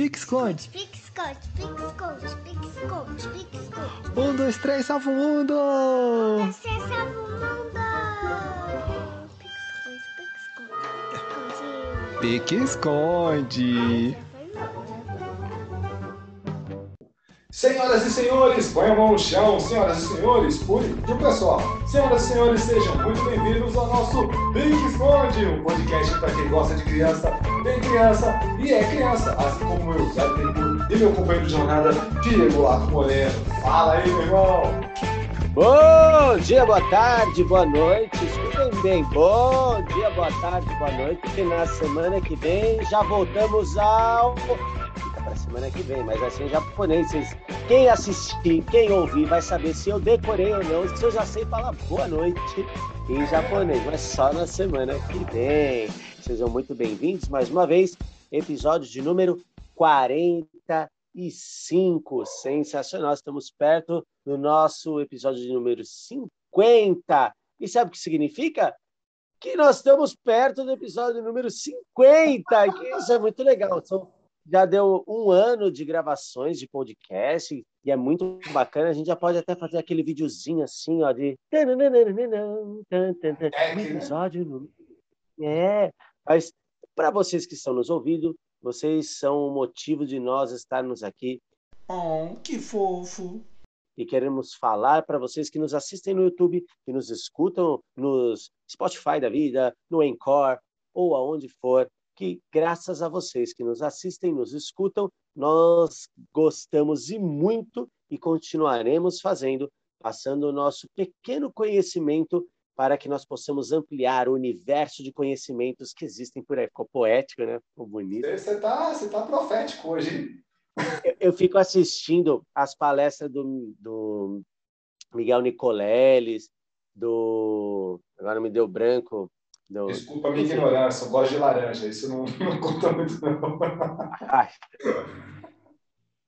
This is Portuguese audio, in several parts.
Pique-esconde. Pique-esconde, pique-esconde, pique-esconde, pique-esconde. Um, dois, três, salva o mundo! Você salva o mundo! Pique-esconde, pique-esconde, pique-esconde. Pique-esconde. Senhoras e senhores, põe a mão no chão. Senhoras e senhores, pro pessoal. Senhoras e senhores, sejam muito bem-vindos ao nosso Big Esconde, um podcast para quem gosta de criança, tem criança e é criança, assim como eu, Zé Tempo, e meu companheiro de jornada, Diego Laco Moreno. Fala aí, meu irmão. Bom dia, boa tarde, boa noite. Escutem bem. Bom dia, boa tarde, boa noite. Porque na semana que vem já voltamos ao. Para semana que vem, mas vai ser em japonês. Quem assistir, quem ouvir, vai saber se eu decorei ou não, se eu já sei falar boa noite em japonês, mas só na semana que vem. Sejam muito bem-vindos mais uma vez. Episódio de número 45. Sensacional. Estamos perto do nosso episódio de número 50. E sabe o que significa? Que nós estamos perto do episódio número 50. Que isso é muito legal. São, já deu um ano de gravações de podcast e é muito bacana. A gente já pode até fazer aquele videozinho assim, ó, de episódio número. É, mas para vocês que estão nos ouvindo, vocês são o motivo de nós estarmos aqui Oh, que fofo. e queremos falar para vocês que nos assistem no YouTube, que nos escutam nos Spotify da vida, no Encore ou aonde for, que graças a vocês que nos assistem, nos escutam, nós gostamos e muito e continuaremos fazendo, passando o nosso pequeno conhecimento para que nós possamos ampliar o universo de conhecimentos que existem por aí. Ficou poético, né? Ficou bonito. Você tá, você tá profético hoje? Eu, eu fico assistindo as palestras do, do Miguel Nicoleles, do. Agora me deu branco. Do, Desculpa a minha ignorância, eu gosto de laranja. Isso não, não conta muito, não. Ai.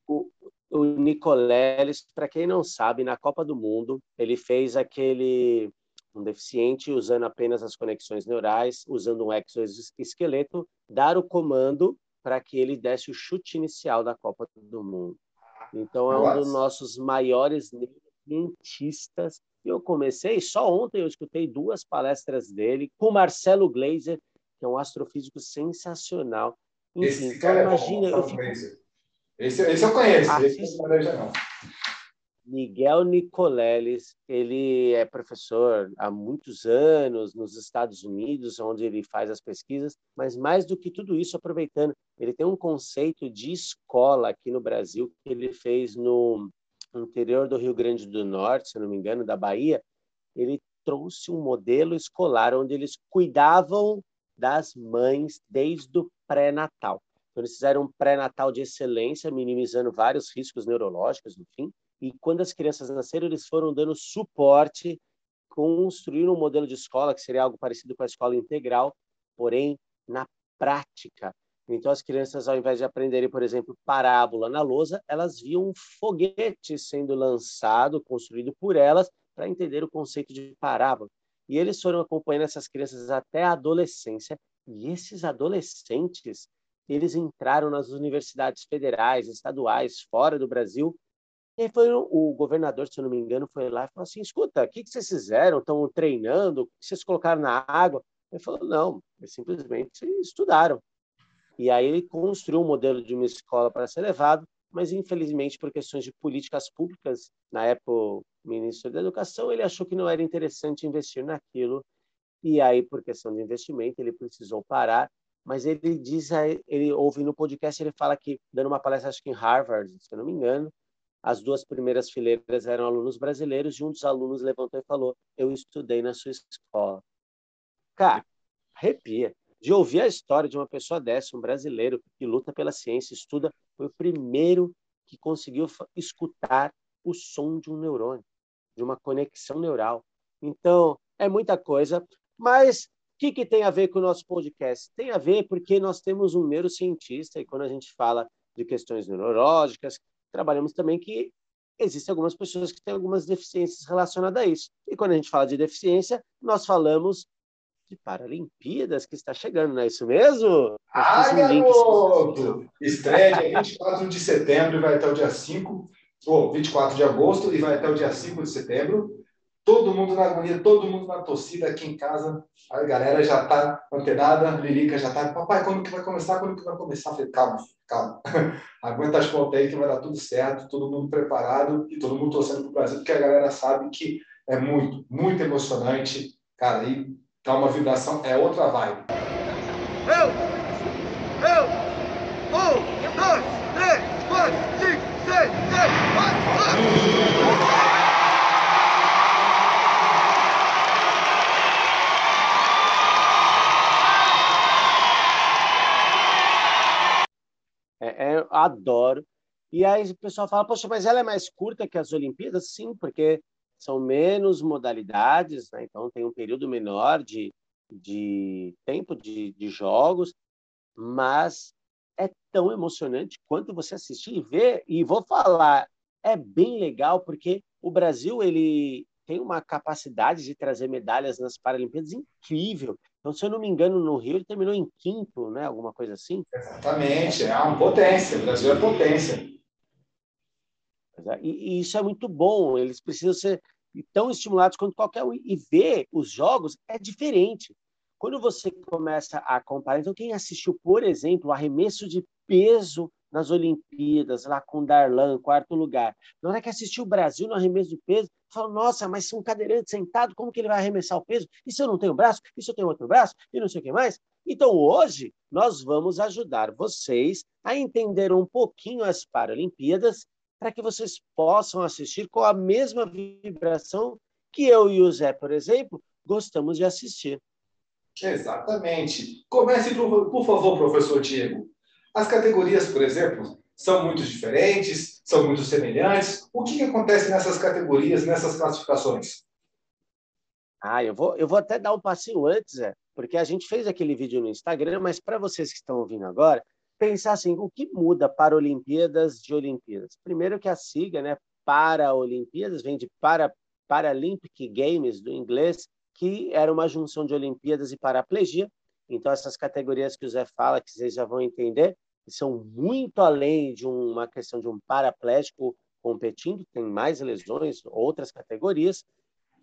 O, o Nicoleles, para quem não sabe, na Copa do Mundo, ele fez aquele um deficiente usando apenas as conexões neurais, usando um exoesqueleto, dar o comando para que ele desse o chute inicial da Copa do Mundo. Então é um dos nossos maiores cientistas. Eu comecei só ontem eu escutei duas palestras dele com Marcelo Gleiser, que é um astrofísico sensacional. Enfim, Esse então cara é bom, imagina, eu fico Glazer. Esse, esse eu conheço, Ah, esse sim. não não. Miguel Nicoleles, ele é professor há muitos anos nos Estados Unidos, onde ele faz as pesquisas, mas mais do que tudo isso, aproveitando, ele tem um conceito de escola aqui no Brasil que ele fez no interior do Rio Grande do Norte, se não me engano, da Bahia. Ele trouxe um modelo escolar onde eles cuidavam das mães desde o pré-natal. Então, eles fizeram um pré-natal de excelência, minimizando vários riscos neurológicos, enfim. E quando as crianças nasceram, eles foram dando suporte, construíram um modelo de escola que seria algo parecido com a escola integral, porém na prática. Então, as crianças, ao invés de aprenderem, por exemplo, parábola na lousa, elas viam um foguete sendo lançado, construído por elas, para entender o conceito de parábola. E eles foram acompanhando essas crianças até a adolescência. E esses adolescentes, eles entraram nas universidades federais, estaduais, fora do Brasil, e foi o governador, se eu não me engano, foi lá e falou assim: escuta, o que, que vocês fizeram? Estão treinando? O que vocês colocaram na água? Ele falou: não, eles simplesmente estudaram. E aí ele construiu um modelo de uma escola para ser levado, mas infelizmente por questões de políticas públicas, na época ministro da Educação, ele achou que não era interessante investir naquilo, e aí por questão de investimento ele precisou parar. Mas ele diz, ele ouve no podcast, ele fala que dando uma palestra acho que em Harvard, se eu não me engano, as duas primeiras fileiras eram alunos brasileiros e um dos alunos levantou e falou: Eu estudei na sua escola. Cara, arrepia. De ouvir a história de uma pessoa dessa, um brasileiro que luta pela ciência, estuda, foi o primeiro que conseguiu escutar o som de um neurônio, de uma conexão neural. Então, é muita coisa, mas o que, que tem a ver com o nosso podcast? Tem a ver porque nós temos um neurocientista e quando a gente fala de questões neurológicas, trabalhamos também que existem algumas pessoas que têm algumas deficiências relacionadas a isso. E quando a gente fala de deficiência, nós falamos de Paralimpíadas que está chegando, não é isso mesmo? Ah, um garoto! Estreia dia 24 de setembro e vai até o dia 5, ou 24 de agosto e vai até o dia 5 de setembro. Todo mundo na agonia, todo mundo na torcida aqui em casa. A galera já tá antenada, Lilica já tá. Papai, quando que vai começar? Quando que vai começar? falei, calma, calma. Aguenta as pontas aí que vai dar tudo certo, todo mundo preparado e todo mundo torcendo pro Brasil, porque a galera sabe que é muito, muito emocionante. Cara, aí tá uma vibração, é outra vibe. Eu! Eu! Um, dois, três, quatro, cinco, seis, sete, quatro, É, é, adoro. E aí o pessoal fala, poxa, mas ela é mais curta que as Olimpíadas? Sim, porque são menos modalidades, né? então tem um período menor de, de tempo de, de jogos, mas é tão emocionante quanto você assistir e ver. E vou falar, é bem legal porque o Brasil ele tem uma capacidade de trazer medalhas nas Paralimpíadas incrível. Então, se eu não me engano, no Rio ele terminou em quinto, né? Alguma coisa assim. Exatamente, é uma potência. O Brasil é potência. É, e, e isso é muito bom. Eles precisam ser tão estimulados quanto qualquer um. E ver os jogos é diferente. Quando você começa a comparar, então quem assistiu, por exemplo, o arremesso de peso nas Olimpíadas, lá com Darlan, quarto lugar. Na hora que assistiu o Brasil no arremesso de peso, falou, nossa, mas se um cadeirante sentado, como que ele vai arremessar o peso? E se eu não tenho braço? E se eu tenho outro braço? E não sei o que mais? Então, hoje, nós vamos ajudar vocês a entender um pouquinho as Paralimpíadas para que vocês possam assistir com a mesma vibração que eu e o Zé, por exemplo, gostamos de assistir. Exatamente. Comece, por favor, professor Diego. As categorias, por exemplo, são muito diferentes, são muito semelhantes. O que, que acontece nessas categorias, nessas classificações? Ah, eu vou, eu vou até dar um passinho antes, é, porque a gente fez aquele vídeo no Instagram, mas para vocês que estão ouvindo agora, pensar assim, o que muda para Olimpíadas de Olimpíadas? Primeiro que a sigla, né, para Olimpíadas, vem de para Paralympic Games, do inglês, que era uma junção de Olimpíadas e paraplegia, então, essas categorias que o Zé fala, que vocês já vão entender, são muito além de uma questão de um paraplégico competindo, tem mais lesões, outras categorias.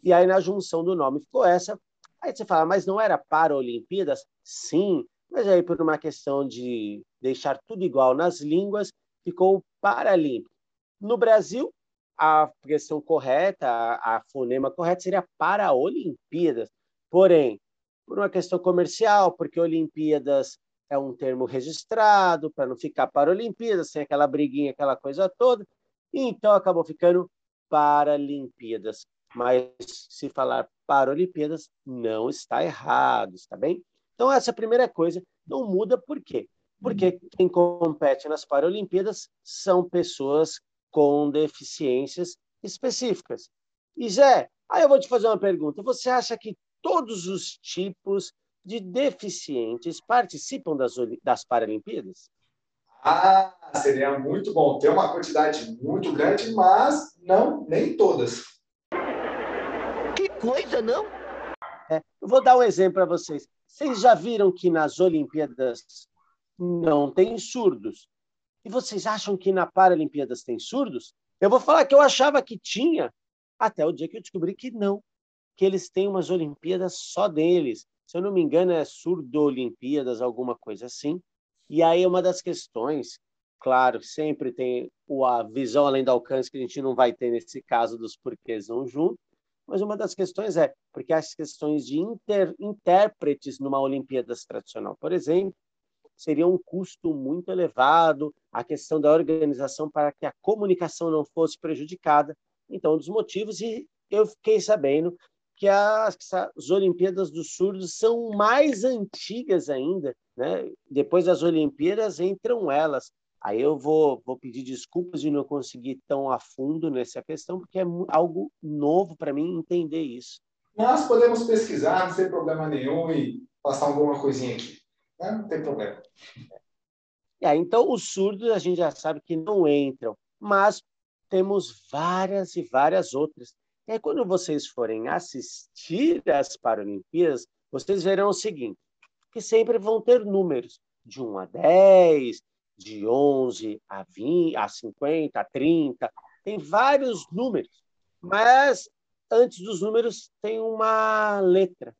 E aí, na junção do nome, ficou essa. Aí você fala, mas não era para Olimpíadas? Sim, mas aí, por uma questão de deixar tudo igual nas línguas, ficou Paralímpico. No Brasil, a questão correta, a, a fonema correta seria para Olimpíadas. Porém, por uma questão comercial, porque Olimpíadas é um termo registrado, para não ficar para Olimpíadas, sem aquela briguinha, aquela coisa toda. Então acabou ficando Paralimpíadas. Mas se falar Paralimpíadas, não está errado, está bem? Então, essa é a primeira coisa. Não muda por quê? Porque quem compete nas Paralimpíadas são pessoas com deficiências específicas. E Zé, aí eu vou te fazer uma pergunta. Você acha que todos os tipos de deficientes participam das, das Paralimpíadas? Ah, seria muito bom ter uma quantidade muito grande, mas não, nem todas. Que coisa, não? É, eu vou dar um exemplo para vocês. Vocês já viram que nas Olimpíadas não tem surdos? E vocês acham que na Paralimpíadas tem surdos? Eu vou falar que eu achava que tinha, até o dia que eu descobri que não que eles têm umas Olimpíadas só deles. Se eu não me engano, é surdo-Olimpíadas, alguma coisa assim. E aí uma das questões, claro, sempre tem a visão além do alcance que a gente não vai ter nesse caso dos porquês não mas uma das questões é porque as questões de inter, intérpretes numa Olimpíadas tradicional, por exemplo, seria um custo muito elevado, a questão da organização para que a comunicação não fosse prejudicada. Então, um dos motivos, e eu fiquei sabendo que as, as Olimpíadas dos Surdos são mais antigas ainda, né? Depois das Olimpíadas entram elas. Aí eu vou, vou pedir desculpas de não conseguir tão a fundo nessa questão, porque é algo novo para mim entender isso. Nós podemos pesquisar, não tem problema nenhum, e passar alguma coisinha aqui. Né? Não tem problema. É, então, os surdos a gente já sabe que não entram, mas temos várias e várias outras. E aí, quando vocês forem assistir às Paralimpíadas, vocês verão o seguinte, que sempre vão ter números de 1 a 10, de 11 a 20, a 50, a 30, tem vários números, mas antes dos números tem uma letra.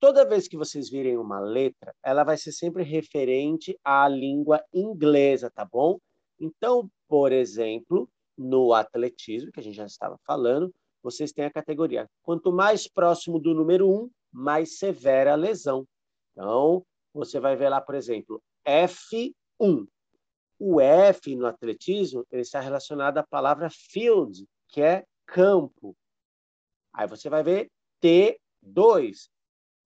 Toda vez que vocês virem uma letra, ela vai ser sempre referente à língua inglesa, tá bom? Então, por exemplo, no atletismo, que a gente já estava falando, vocês têm a categoria. Quanto mais próximo do número 1, mais severa a lesão. Então, você vai ver lá, por exemplo, F1. O F no atletismo ele está relacionado à palavra field, que é campo. Aí você vai ver T2.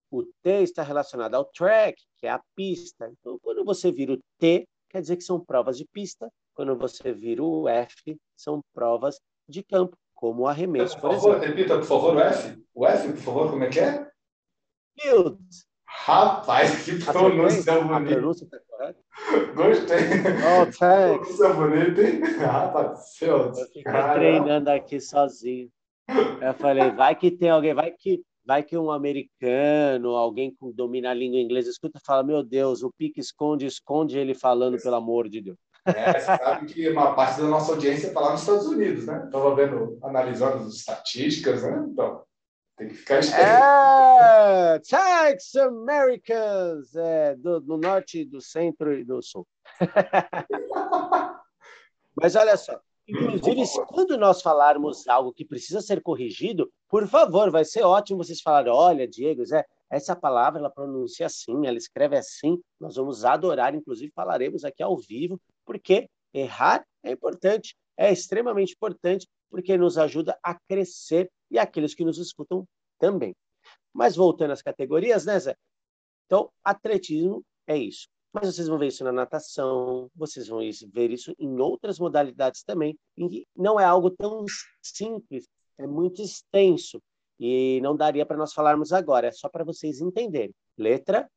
O T está relacionado ao track, que é a pista. Então, quando você vira o T, quer dizer que são provas de pista. Quando você vira o F, são provas de campo, como o arremesso, por, por favor, exemplo. Repita, por favor, o F. O F, por favor, como é que é? Field. Rapaz, que pronúncia bonita. Pronúncia tá correta? Gostei. Oh, thanks. Pronúncia bonita, hein? Rapaz, Field. Eu fiquei treinando aqui sozinho. Eu falei, vai que tem alguém, vai que vai que um americano, alguém que domina a língua inglesa, escuta e fala, meu Deus, o pique esconde, esconde ele falando, pelo amor de Deus. É, você sabe que uma parte da nossa audiência está lá nos Estados Unidos, né? Estava vendo, analisando as estatísticas, né? Então, tem que ficar esperto. É, Texas Americans, é, do, do norte, do centro e do sul. Mas olha só, Inclusive, quando nós falarmos algo que precisa ser corrigido, por favor, vai ser ótimo vocês falarem: olha, Diego, Zé, essa palavra ela pronuncia assim, ela escreve assim. Nós vamos adorar, inclusive falaremos aqui ao vivo, porque errar é importante, é extremamente importante, porque nos ajuda a crescer e aqueles que nos escutam também. Mas voltando às categorias, né, Zé? Então, atletismo é isso. Mas vocês vão ver isso na natação, vocês vão ver isso em outras modalidades também. E não é algo tão simples, é muito extenso. E não daria para nós falarmos agora, é só para vocês entenderem. Letra,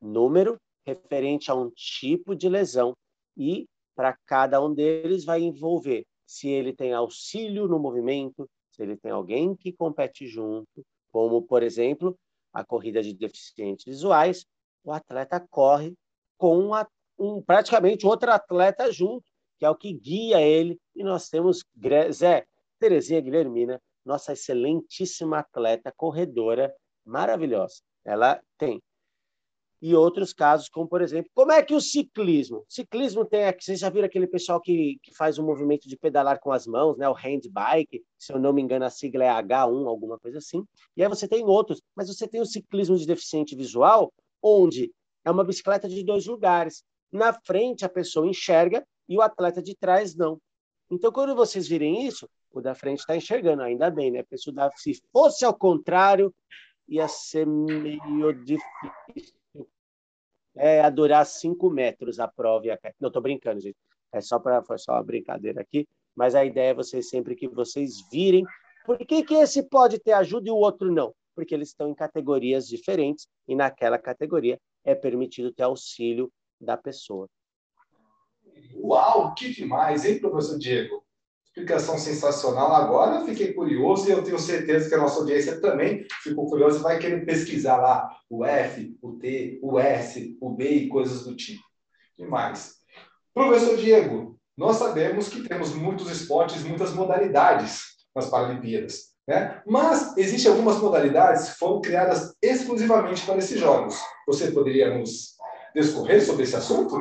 número, referente a um tipo de lesão. E para cada um deles vai envolver se ele tem auxílio no movimento, se ele tem alguém que compete junto, como, por exemplo, a corrida de deficientes visuais, o atleta corre com um, praticamente outro atleta junto, que é o que guia ele. E nós temos Zé, Terezinha Guilhermina, nossa excelentíssima atleta, corredora, maravilhosa. Ela tem. E outros casos, como por exemplo, como é que o ciclismo? Ciclismo tem aqui, vocês já viram aquele pessoal que, que faz o um movimento de pedalar com as mãos, né? o handbike, se eu não me engano a sigla é H1, alguma coisa assim. E aí você tem outros, mas você tem o ciclismo de deficiente visual, onde é uma bicicleta de dois lugares. Na frente a pessoa enxerga e o atleta de trás não. Então, quando vocês virem isso, o da frente está enxergando, ainda bem, né? Se fosse ao contrário, ia ser meio difícil. É, a durar cinco metros a prova. A... Não, estou brincando, gente. É só para foi só uma brincadeira aqui. Mas a ideia é vocês sempre que vocês virem. Por que, que esse pode ter ajuda e o outro não? Porque eles estão em categorias diferentes e naquela categoria é permitido ter auxílio da pessoa. Uau, que demais, hein, professor Diego? Explicação sensacional. Agora fiquei curioso e eu tenho certeza que a nossa audiência também ficou curiosa e vai querer pesquisar lá o F, o T, o S, o B e coisas do tipo. Demais. Professor Diego, nós sabemos que temos muitos esportes, muitas modalidades nas Paralimpíadas. Né? Mas existem algumas modalidades que foram criadas exclusivamente para esses jogos. Você poderia nos discorrer sobre esse assunto?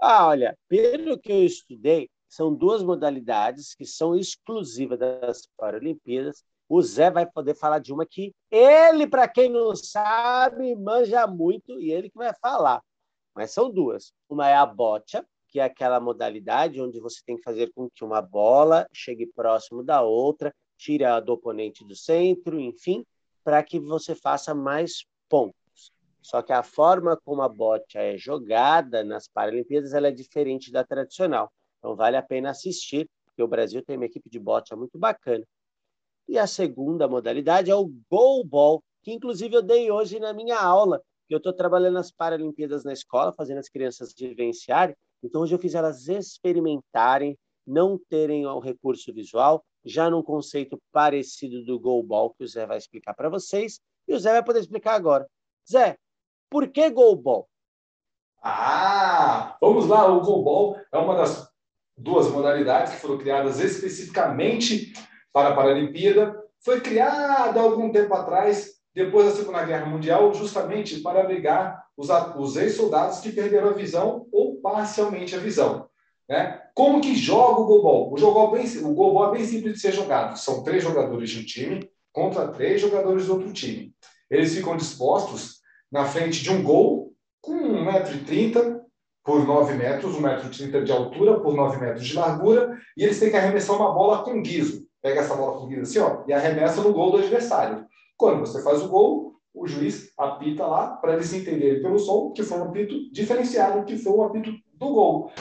Ah, olha, pelo que eu estudei, são duas modalidades que são exclusivas das Paralimpíadas. O Zé vai poder falar de uma que ele, para quem não sabe, manja muito e ele que vai falar. Mas são duas. Uma é a bocha, que é aquela modalidade onde você tem que fazer com que uma bola chegue próximo da outra tira do oponente do centro, enfim, para que você faça mais pontos. Só que a forma como a bote é jogada nas Paralimpíadas ela é diferente da tradicional. Então vale a pena assistir, porque o Brasil tem uma equipe de bote muito bacana. E a segunda modalidade é o goalball, que inclusive eu dei hoje na minha aula, que eu estou trabalhando nas Paralimpíadas na escola, fazendo as crianças vivenciarem. Então hoje eu fiz elas experimentarem, não terem o recurso visual, já num conceito parecido do goalball, que o Zé vai explicar para vocês, E o Zé vai poder explicar agora. Zé, por que goalball? Ah, vamos lá. O goalball é uma das duas modalidades que foram criadas especificamente para a Paralimpíada. Foi criada algum tempo atrás, depois da Segunda Guerra Mundial, justamente para abrigar os ex-soldados que perderam a visão ou parcialmente a visão. Né? Como que joga o goalball? O, jogo goalball é bem simples de ser jogado. São três jogadores de um time contra três jogadores do outro time. Eles ficam dispostos na frente de um gol com 1,30m por 9 metros, 1,30m de altura por 9 metros de largura, e eles têm que arremessar uma bola com guiso. Pega essa bola com guiso assim, ó, e arremessa no gol do adversário. Quando você faz o gol, o juiz apita lá para eles entenderem pelo som que foi um apito diferenciado, que foi o apito do gol.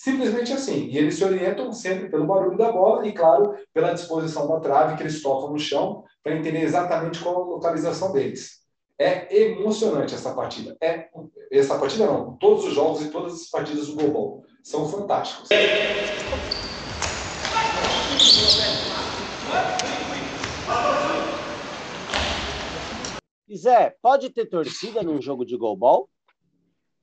Simplesmente assim. E eles se orientam sempre pelo barulho da bola e, claro, pela disposição da trave que eles tocam no chão para entender exatamente qual a localização deles. É emocionante essa partida. É essa partida não, todos os jogos e todas as partidas do Global são fantásticos. Zé, pode ter torcida num jogo de goalball?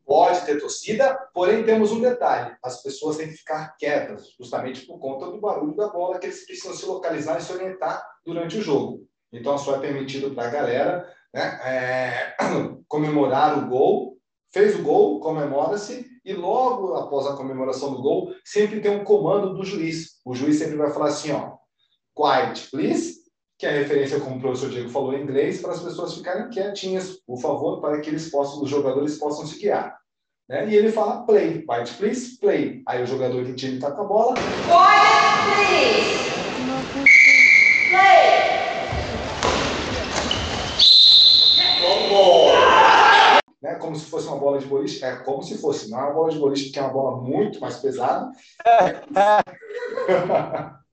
Pode ter torcida, porém temos um detalhe: as pessoas têm que ficar quietas, justamente por conta do barulho da bola, que eles precisam se localizar e se orientar durante o jogo. Então, só é permitido para a galera né, é, comemorar o gol, fez o gol, comemora-se, e logo após a comemoração do gol, sempre tem um comando do juiz. O juiz sempre vai falar assim, ó, quiet, please, que é a referência, como o professor Diego falou em inglês, para as pessoas ficarem quietinhas, por favor, para que eles possam, os jogadores possam se guiar. Né? E ele fala play, quiet, please, play. Aí o jogador do time está com a bola. Quiet, please. Play. Né? Como se fosse uma bola de boliche. É como se fosse, não é uma bola de boliche, porque é uma bola muito mais pesada.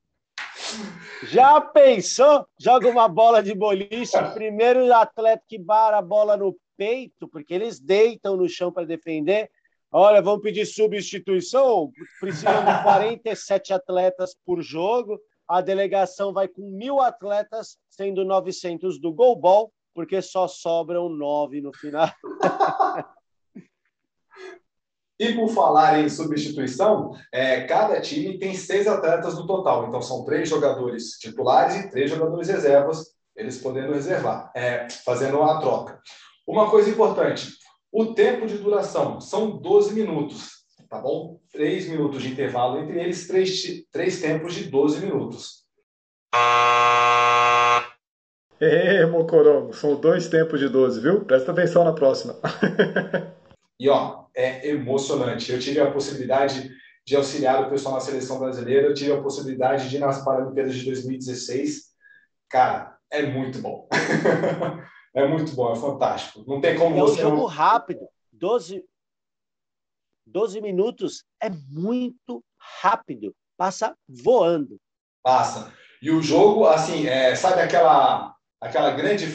Já pensou? Joga uma bola de boliche, primeiro atleta que bara a bola no peito, porque eles deitam no chão para defender. Olha, vamos pedir substituição. Precisam de 47 atletas por jogo. A delegação vai com mil atletas, sendo 900 do goalball, porque só sobram nove no final. E por falar em substituição, é, cada time tem seis atletas no total. Então são três jogadores titulares e três jogadores reservas, eles podendo reservar, é, fazendo a troca. Uma coisa importante: o tempo de duração são 12 minutos, tá bom? Três minutos de intervalo entre eles, três, três tempos de 12 minutos. Ê, Mocorongo, são dois tempos de 12, viu? Presta atenção na próxima. E ó, é emocionante. Eu tive a possibilidade de auxiliar o pessoal na seleção brasileira, eu tive a possibilidade de ir nas Paralimpíadas de 2016. Cara, é muito bom. é muito bom, é fantástico. Não tem como é você. É um jogo rápido. 12, 12 minutos é muito rápido. Passa voando. Passa. E o jogo, assim, é, sabe aquela aquela grande,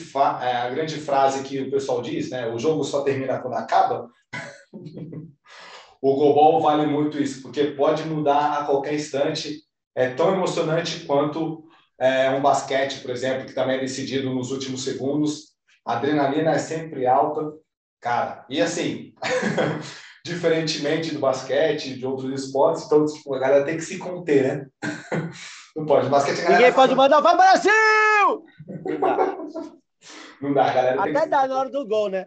é, a grande frase que o pessoal diz, né? O jogo só termina quando acaba. o Global vale muito isso, porque pode mudar a qualquer instante. É tão emocionante quanto é, um basquete, por exemplo, que também é decidido nos últimos segundos. A adrenalina é sempre alta, cara. E assim, diferentemente do basquete, de outros esportes, então tipo, a galera tem que se conter, né? Não pode. O basquete, Ninguém pode mandar, vai Brasil! Não dá. Não dá, galera. Até dá na hora do gol, né?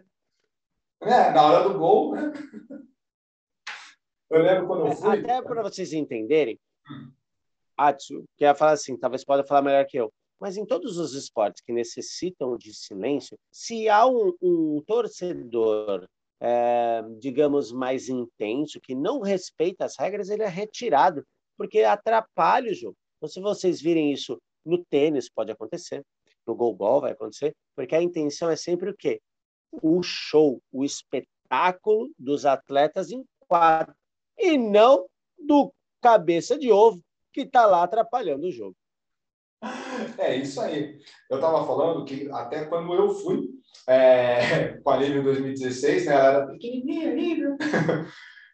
É, na hora do gol, né? Eu lembro quando eu fui. Até para vocês entenderem, Atsu, que ia falar assim, talvez pode falar melhor que eu. Mas em todos os esportes que necessitam de silêncio, se há um, um torcedor, é, digamos, mais intenso, que não respeita as regras, ele é retirado, porque atrapalha o jogo. Então, se vocês virem isso no tênis, pode acontecer, no goalball vai acontecer, porque a intenção é sempre o quê? O show, o espetáculo dos atletas em quadro, e não do cabeça de ovo que está lá atrapalhando o jogo. É isso aí. Eu estava falando que até quando eu fui é, com a Lívia em 2016, né, ela era pequenininha, Lívia,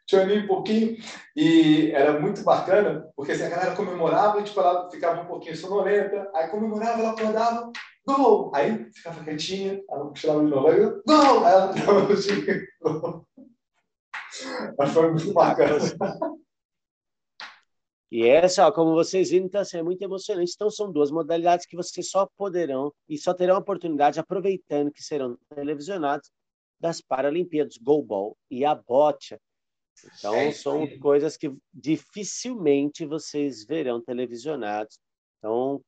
tinha um pouquinho, e era muito bacana, porque assim, a galera comemorava tipo, ela ficava um pouquinho sonolenta, aí comemorava, ela acordava, gol! Aí ficava quietinha, ela puxava de novo, aí gol! Aí ela dava no Mas foi muito bacana. E essa, ó, como vocês viram, então, assim, é muito emocionante. Então, são duas modalidades que vocês só poderão e só terão a oportunidade, aproveitando que serão televisionados, das Paralimpíadas, Goalball e a Bocha. Então, é são coisas que dificilmente vocês verão televisionados. Então,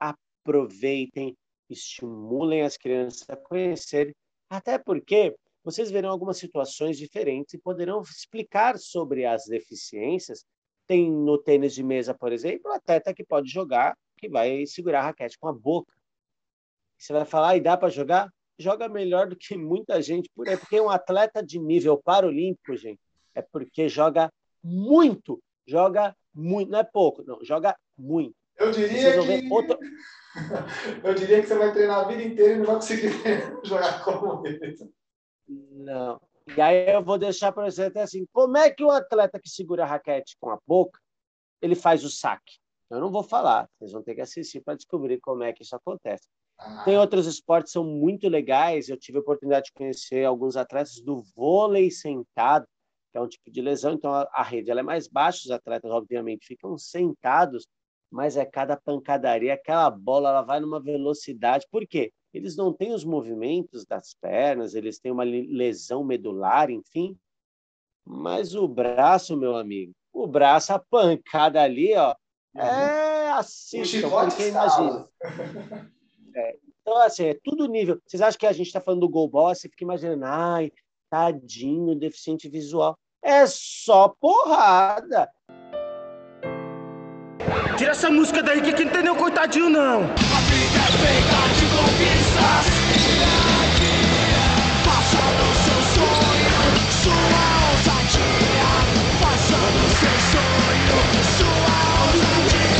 aproveitem, estimulem as crianças a conhecerem, até porque vocês verão algumas situações diferentes e poderão explicar sobre as deficiências. Tem no tênis de mesa, por exemplo, atleta que pode jogar, que vai segurar a raquete com a boca. Você vai falar, e dá para jogar? Joga melhor do que muita gente por aí, porque um atleta de nível paralímpico, gente, é porque joga muito, joga muito, não é pouco, não, joga muito. Eu diria que... Outro... Eu diria que você vai treinar a vida inteira e não vai conseguir jogar como ele. Não. E aí eu vou deixar para você até assim, como é que o atleta que segura a raquete com a boca, ele faz o saque? Eu não vou falar, vocês vão ter que assistir para descobrir como é que isso acontece. Ah. Tem outros esportes que são muito legais, eu tive a oportunidade de conhecer alguns atletas do vôlei sentado, que é um tipo de lesão, então a rede ela é mais baixa, os atletas obviamente ficam sentados, mas é cada pancadaria, aquela bola ela vai numa velocidade. Por quê? Eles não têm os movimentos das pernas, eles têm uma lesão medular, enfim. Mas o braço, meu amigo, o braço, a pancada ali, ó, uhum. é assim, porque imagina. É, então, assim, é tudo nível. Vocês acham que a gente está falando do Gol Boss? Você fica imaginando, ai, tadinho, deficiente visual. É só porrada. Tira essa música daí que aqui não tem nenhum coitadinho, não. A vida é feita de conquistas. Faça do seu sonho sua ousadia. Faça do seu sonho sua ousadia.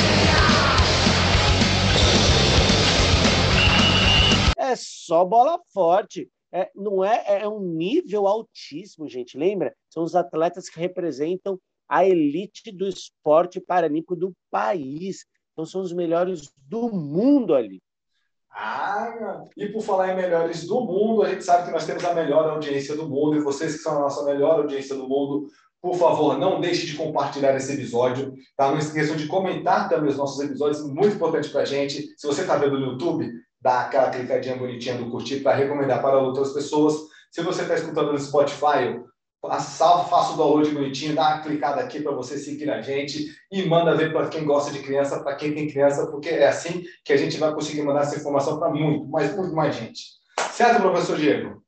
É só bola forte. É, não é, é um nível altíssimo, gente. Lembra? São os atletas que representam a elite do esporte paralímpico do país. Então, são os melhores do mundo ali. Ah, e por falar em melhores do mundo, a gente sabe que nós temos a melhor audiência do mundo, e vocês que são a nossa melhor audiência do mundo, por favor, não deixe de compartilhar esse episódio, tá? Não esqueçam de comentar também os nossos episódios, muito importante para a gente. Se você está vendo no YouTube, dá aquela clicadinha bonitinha do curtir para recomendar para outras pessoas. Se você está escutando no Spotify, salve, faça o download bonitinho, dá uma clicada aqui para você seguir a gente e manda ver para quem gosta de criança, para quem tem criança, porque é assim que a gente vai conseguir mandar essa informação para muito, mas muito mais gente. Certo, professor Diego?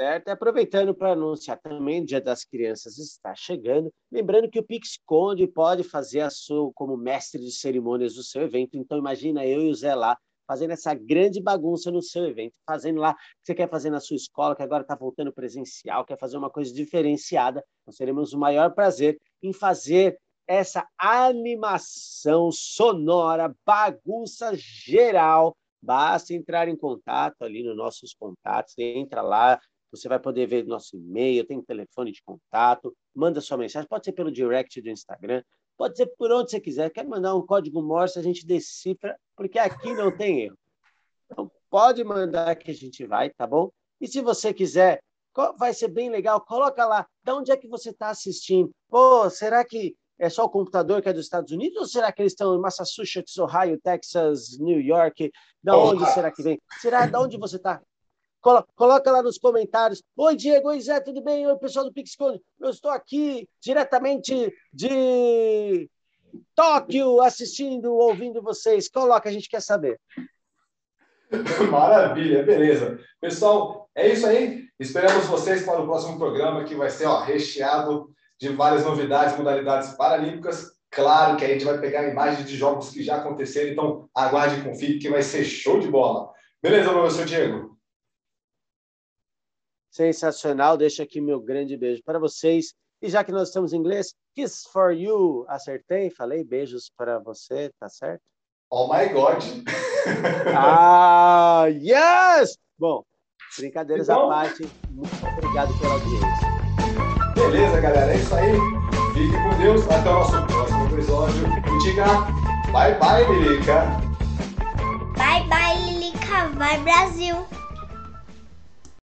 Certo, aproveitando para anunciar também, o Dia das Crianças está chegando. Lembrando que o Pix Conde pode fazer a sua como mestre de cerimônias do seu evento. Então, imagina eu e o Zé lá fazendo essa grande bagunça no seu evento, fazendo lá o que você quer fazer na sua escola, que agora está voltando presencial, quer fazer uma coisa diferenciada, nós teremos o maior prazer em fazer essa animação sonora, bagunça geral. Basta entrar em contato ali nos nossos contatos, entra lá, você vai poder ver nosso e-mail, tem telefone de contato, manda sua mensagem, pode ser pelo direct do Instagram, Pode ser por onde você quiser. Quer mandar um código Morse, a gente decifra, porque aqui não tem erro. Então, pode mandar que a gente vai, tá bom? E se você quiser, vai ser bem legal, coloca lá, de onde é que você está assistindo? Pô, será que é só o computador que é dos Estados Unidos ou será que eles estão em Massachusetts, Ohio, Texas, New York? Da onde será que vem? Será de onde você está? Coloca lá nos comentários. Oi, Diego, oi, Zé, tudo bem? Oi, pessoal do PixCode. Eu estou aqui diretamente de Tóquio assistindo, ouvindo vocês. Coloca, a gente quer saber. Maravilha, beleza. Pessoal, é isso aí. Esperamos vocês para o próximo programa que vai ser ó, recheado de várias novidades, modalidades paralímpicas. Claro que a gente vai pegar imagens de jogos que já aconteceram, então aguarde e confie que vai ser show de bola. Beleza, professor Diego? Sensacional. Deixo aqui meu grande beijo para vocês. E já que nós estamos em inglês, kiss for you. Acertei? Falei beijos para você, tá certo? Oh my God! ah, yes! Bom, brincadeiras Então- à parte, muito obrigado pela audiência. Beleza, galera, é isso aí. Fique com Deus. Até o nosso próximo episódio. E diga bye bye, Lilica. Bye bye, Lilica. Vai, Brasil.